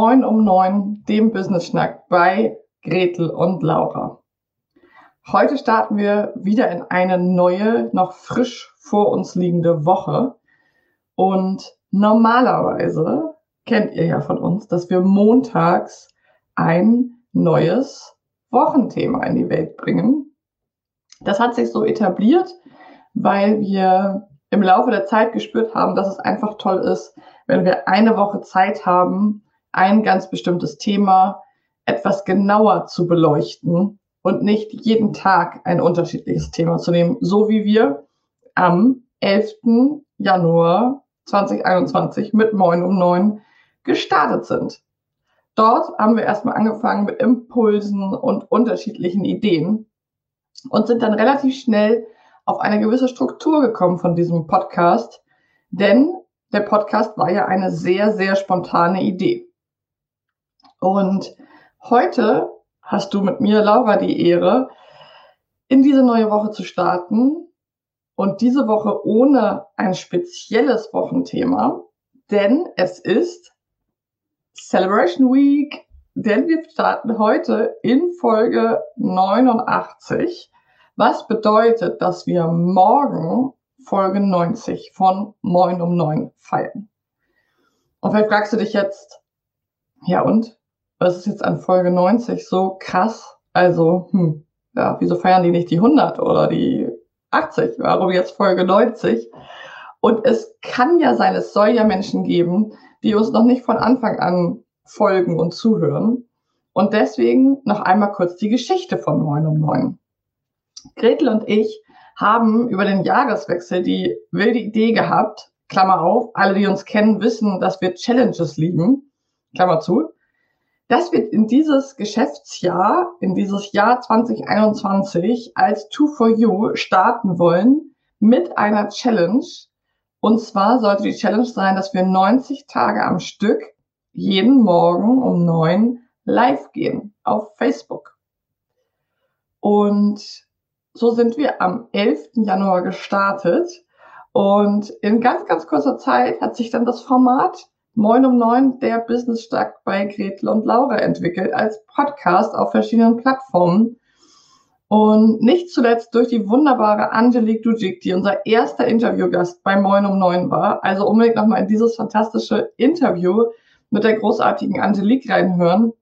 Moin um neun, dem Business Schnack bei Gretel und Laura. Heute starten wir wieder in eine neue, noch frisch vor uns liegende Woche. Und normalerweise kennt ihr ja von uns, dass wir montags ein neues Wochenthema in die Welt bringen. Das hat sich so etabliert, weil wir im Laufe der Zeit gespürt haben, dass es einfach toll ist, wenn wir eine Woche Zeit haben, ein ganz bestimmtes Thema etwas genauer zu beleuchten und nicht jeden Tag ein unterschiedliches Thema zu nehmen, so wie wir am 11. Januar 2021 mit Moin um 9 gestartet sind. Dort haben wir erstmal angefangen mit Impulsen und unterschiedlichen Ideen und sind dann relativ schnell auf eine gewisse Struktur gekommen von diesem Podcast, denn der Podcast war ja eine sehr, sehr spontane Idee. Und heute hast du mit mir, Laura, die Ehre, in diese neue Woche zu starten und diese Woche ohne ein spezielles Wochenthema, denn es ist Celebration Week denn wir starten heute in Folge 89, was bedeutet, dass wir morgen Folge 90 von Moin um 9 feiern. Und vielleicht fragst du dich jetzt, ja und? Was ist jetzt an Folge 90 so krass? Also, hm, ja, wieso feiern die nicht die 100 oder die 80? Warum jetzt Folge 90? Und es kann ja sein, es soll ja Menschen geben, die uns noch nicht von Anfang an folgen und zuhören. Und deswegen noch einmal kurz die Geschichte von 9 um 9. Gretel und ich haben über den Jahreswechsel die wilde Idee gehabt, Klammer auf, alle, die uns kennen, wissen, dass wir Challenges lieben, Klammer zu, dass wir in dieses Geschäftsjahr, in dieses Jahr 2021 als Two for You starten wollen mit einer Challenge. Und zwar sollte die Challenge sein, dass wir 90 Tage am Stück jeden Morgen um neun live gehen auf Facebook. Und so sind wir am 11. Januar gestartet. Und in ganz, ganz kurzer Zeit hat sich dann das Format Moin um Neun, der Business Stark bei Gretel und Laura entwickelt als Podcast auf verschiedenen Plattformen. Und nicht zuletzt durch die wunderbare Angelique Dujik, die unser erster Interviewgast bei Moin um Neun war. Also unbedingt nochmal in dieses fantastische Interview mit der großartigen Angelique reinhören.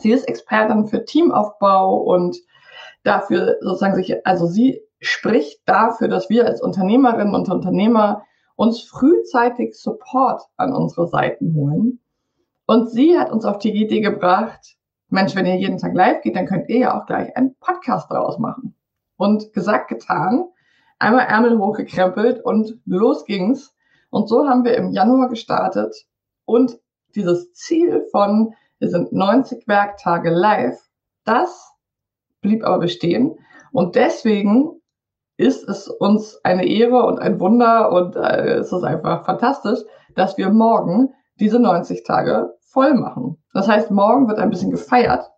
Sie ist Expertin für Teamaufbau und dafür sozusagen sich, also sie spricht dafür, dass wir als Unternehmerinnen und Unternehmer uns frühzeitig Support an unsere Seiten holen. Und sie hat uns auf die Idee gebracht, Mensch, wenn ihr jeden Tag live geht, dann könnt ihr ja auch gleich einen Podcast daraus machen. Und gesagt, getan, einmal Ärmel hochgekrempelt und los ging's. Und so haben wir im Januar gestartet und dieses Ziel von, wir sind 90 Werktage live, das blieb aber bestehen. Und deswegen ist es uns eine Ehre und ein Wunder und äh, es ist einfach fantastisch, dass wir morgen diese 90 Tage voll machen. Das heißt, morgen wird ein bisschen gefeiert.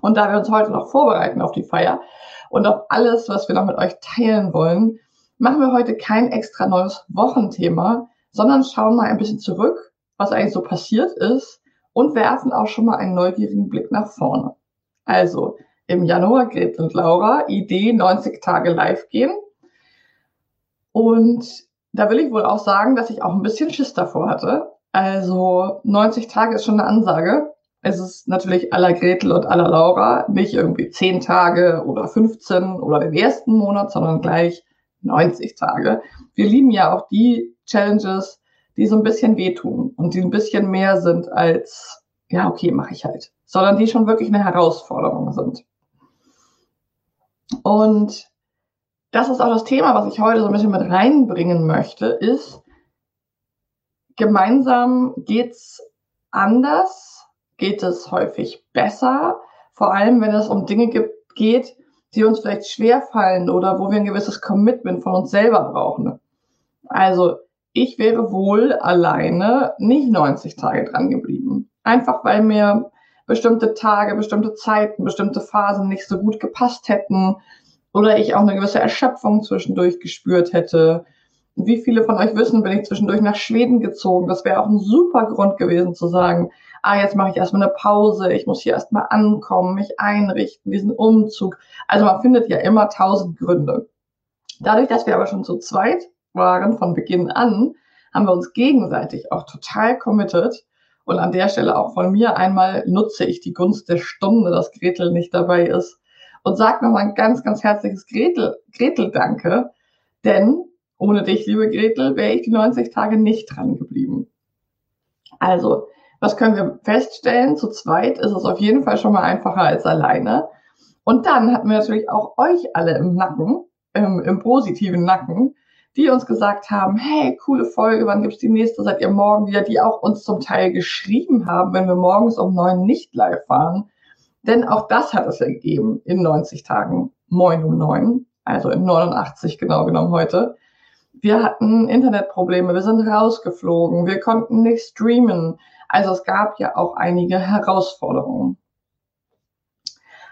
Und da wir uns heute noch vorbereiten auf die Feier und auf alles, was wir noch mit euch teilen wollen, machen wir heute kein extra neues Wochenthema, sondern schauen mal ein bisschen zurück was eigentlich so passiert ist und werfen auch schon mal einen neugierigen Blick nach vorne. Also im Januar Gretel und Laura Idee 90 Tage live gehen. Und da will ich wohl auch sagen, dass ich auch ein bisschen Schiss davor hatte. Also 90 Tage ist schon eine Ansage. es ist natürlich aller Gretel und aller Laura nicht irgendwie 10 Tage oder 15 oder den ersten Monat, sondern gleich 90 Tage. Wir lieben ja auch die Challenges, die so ein bisschen wehtun und die ein bisschen mehr sind als, ja, okay, mache ich halt, sondern die schon wirklich eine Herausforderung sind. Und das ist auch das Thema, was ich heute so ein bisschen mit reinbringen möchte, ist, gemeinsam geht's anders, geht es häufig besser, vor allem wenn es um Dinge geht, die uns vielleicht schwer fallen oder wo wir ein gewisses Commitment von uns selber brauchen. Also ich wäre wohl alleine nicht 90 Tage dran geblieben. Einfach weil mir bestimmte Tage, bestimmte Zeiten, bestimmte Phasen nicht so gut gepasst hätten oder ich auch eine gewisse Erschöpfung zwischendurch gespürt hätte. Wie viele von euch wissen, bin ich zwischendurch nach Schweden gezogen. Das wäre auch ein super Grund gewesen zu sagen, ah, jetzt mache ich erstmal eine Pause, ich muss hier erstmal ankommen, mich einrichten, diesen Umzug. Also man findet ja immer tausend Gründe. Dadurch, dass wir aber schon zu zweit waren von Beginn an, haben wir uns gegenseitig auch total committed. Und an der Stelle auch von mir einmal nutze ich die Gunst der Stunde, dass Gretel nicht dabei ist. Und sag nochmal ein ganz, ganz herzliches Gretel, Gretel Danke. Denn ohne dich, liebe Gretel, wäre ich die 90 Tage nicht dran geblieben. Also, was können wir feststellen? Zu zweit ist es auf jeden Fall schon mal einfacher als alleine. Und dann hatten wir natürlich auch euch alle im Nacken, im, im positiven Nacken, die uns gesagt haben, hey, coole Folge, wann gibt's die nächste? Seid ihr morgen wieder? Die auch uns zum Teil geschrieben haben, wenn wir morgens um neun nicht live waren. Denn auch das hat es ja gegeben in 90 Tagen, moin um neun, also in 89 genau genommen heute. Wir hatten Internetprobleme, wir sind rausgeflogen, wir konnten nicht streamen. Also es gab ja auch einige Herausforderungen.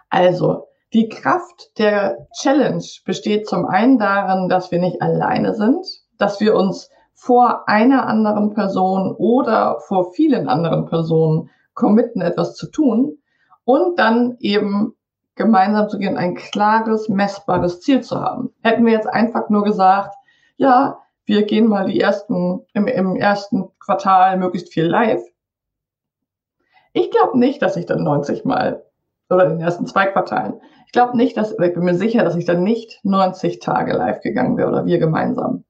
Also die Kraft der Challenge besteht zum einen darin, dass wir nicht alleine sind, dass wir uns vor einer anderen Person oder vor vielen anderen Personen committen, etwas zu tun und dann eben gemeinsam zu gehen, ein klares, messbares Ziel zu haben. Hätten wir jetzt einfach nur gesagt, ja, wir gehen mal die ersten, im, im ersten Quartal möglichst viel live. Ich glaube nicht, dass ich dann 90 Mal oder in den ersten zwei Quartalen. Ich glaube nicht, dass, ich bin mir sicher, dass ich dann nicht 90 Tage live gegangen wäre oder wir gemeinsam.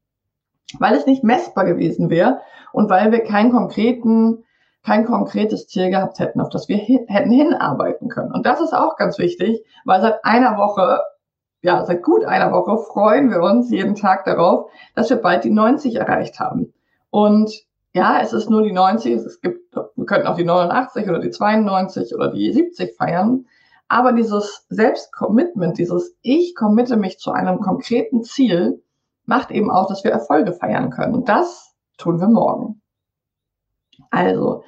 Weil es nicht messbar gewesen wäre und weil wir keinen konkreten, kein konkretes Ziel gehabt hätten, auf das wir hin, hätten hinarbeiten können. Und das ist auch ganz wichtig, weil seit einer Woche, ja, seit gut einer Woche freuen wir uns jeden Tag darauf, dass wir bald die 90 erreicht haben. Und ja, es ist nur die 90, es gibt, wir könnten auch die 89 oder die 92 oder die 70 feiern. Aber dieses Selbstcommitment, dieses Ich committe mich zu einem konkreten Ziel, macht eben auch, dass wir Erfolge feiern können. Und das tun wir morgen. Also,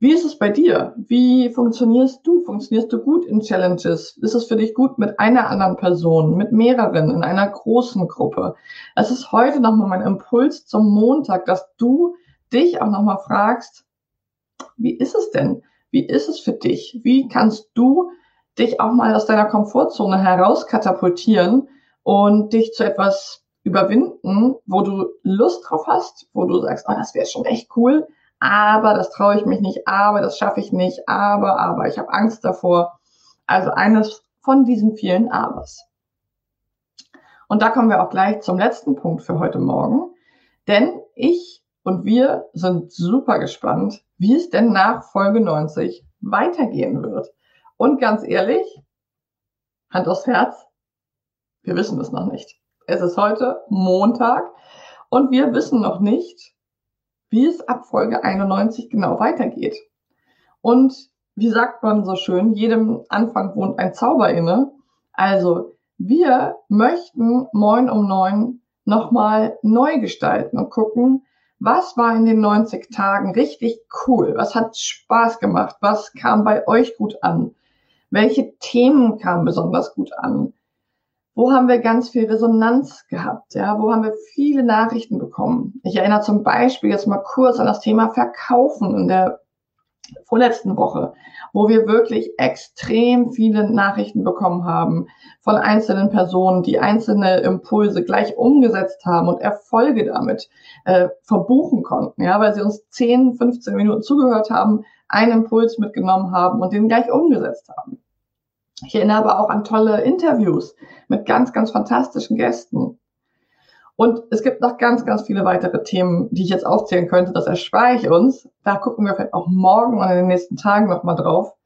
wie ist es bei dir? Wie funktionierst du? Funktionierst du gut in Challenges? Ist es für dich gut mit einer anderen Person, mit mehreren, in einer großen Gruppe? Es ist heute nochmal mein Impuls zum Montag, dass du dich auch nochmal fragst, wie ist es denn? Wie ist es für dich? Wie kannst du dich auch mal aus deiner Komfortzone herauskatapultieren und dich zu etwas überwinden, wo du Lust drauf hast, wo du sagst, oh, das wäre schon echt cool, aber das traue ich mich nicht, aber das schaffe ich nicht, aber, aber, ich habe Angst davor. Also eines von diesen vielen Abers. Und da kommen wir auch gleich zum letzten Punkt für heute Morgen. Denn ich und wir sind super gespannt, wie es denn nach Folge 90 weitergehen wird. Und ganz ehrlich, Hand aufs Herz, wir wissen es noch nicht. Es ist heute Montag und wir wissen noch nicht, wie es ab Folge 91 genau weitergeht. Und wie sagt man so schön, jedem Anfang wohnt ein Zauber inne. Also wir möchten Moin um neun nochmal neu gestalten und gucken, was war in den 90 Tagen richtig cool? Was hat Spaß gemacht? Was kam bei euch gut an? Welche Themen kamen besonders gut an? Wo haben wir ganz viel Resonanz gehabt? Ja, wo haben wir viele Nachrichten bekommen? Ich erinnere zum Beispiel jetzt mal kurz an das Thema Verkaufen in der vorletzten Woche, wo wir wirklich extrem viele Nachrichten bekommen haben von einzelnen Personen, die einzelne Impulse gleich umgesetzt haben und Erfolge damit äh, verbuchen konnten, ja, weil sie uns 10, 15 Minuten zugehört haben, einen Impuls mitgenommen haben und den gleich umgesetzt haben. Ich erinnere aber auch an tolle Interviews mit ganz, ganz fantastischen Gästen. Und es gibt noch ganz, ganz viele weitere Themen, die ich jetzt aufzählen könnte. Das erspare ich uns. Da gucken wir vielleicht auch morgen oder in den nächsten Tagen nochmal drauf.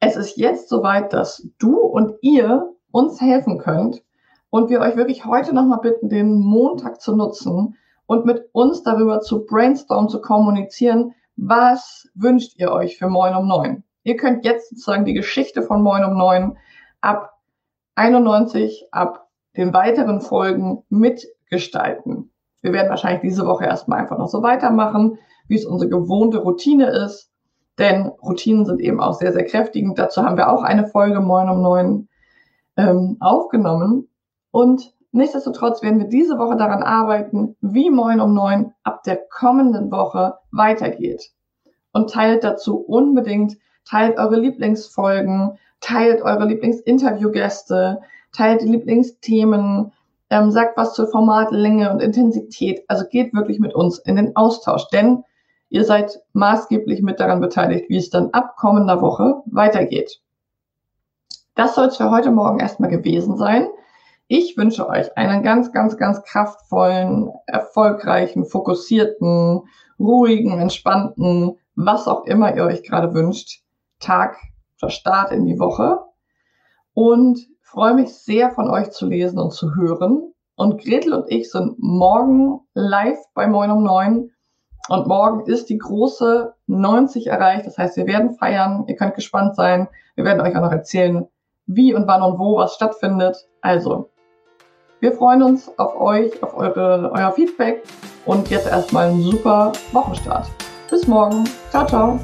Es ist jetzt soweit, dass du und ihr uns helfen könnt und wir euch wirklich heute nochmal bitten, den Montag zu nutzen und mit uns darüber zu brainstormen, zu kommunizieren, was wünscht ihr euch für Moin um neun? Ihr könnt jetzt sozusagen die Geschichte von Moin um neun ab 91, ab den weiteren Folgen mitgestalten. Wir werden wahrscheinlich diese Woche erstmal einfach noch so weitermachen, wie es unsere gewohnte Routine ist. Denn Routinen sind eben auch sehr, sehr kräftigend. Dazu haben wir auch eine Folge Moin um neun ähm, aufgenommen. Und nichtsdestotrotz werden wir diese Woche daran arbeiten, wie Moin um neun ab der kommenden Woche weitergeht. Und teilt dazu unbedingt, teilt eure Lieblingsfolgen, teilt eure Lieblingsinterviewgäste, teilt die Lieblingsthemen, ähm, sagt was zur Formatlänge und Intensität. Also geht wirklich mit uns in den Austausch, denn ihr seid maßgeblich mit daran beteiligt, wie es dann ab kommender Woche weitergeht. Das soll es für heute Morgen erstmal gewesen sein. Ich wünsche euch einen ganz, ganz, ganz kraftvollen, erfolgreichen, fokussierten, ruhigen, entspannten, was auch immer ihr euch gerade wünscht, Tag oder Start in die Woche. Und freue mich sehr von euch zu lesen und zu hören. Und Gretel und ich sind morgen live bei Moin um 9. Und morgen ist die große 90 erreicht. Das heißt, wir werden feiern. Ihr könnt gespannt sein. Wir werden euch auch noch erzählen, wie und wann und wo was stattfindet. Also, wir freuen uns auf euch, auf eure, euer Feedback und jetzt erstmal einen super Wochenstart. Bis morgen. Ciao, ciao.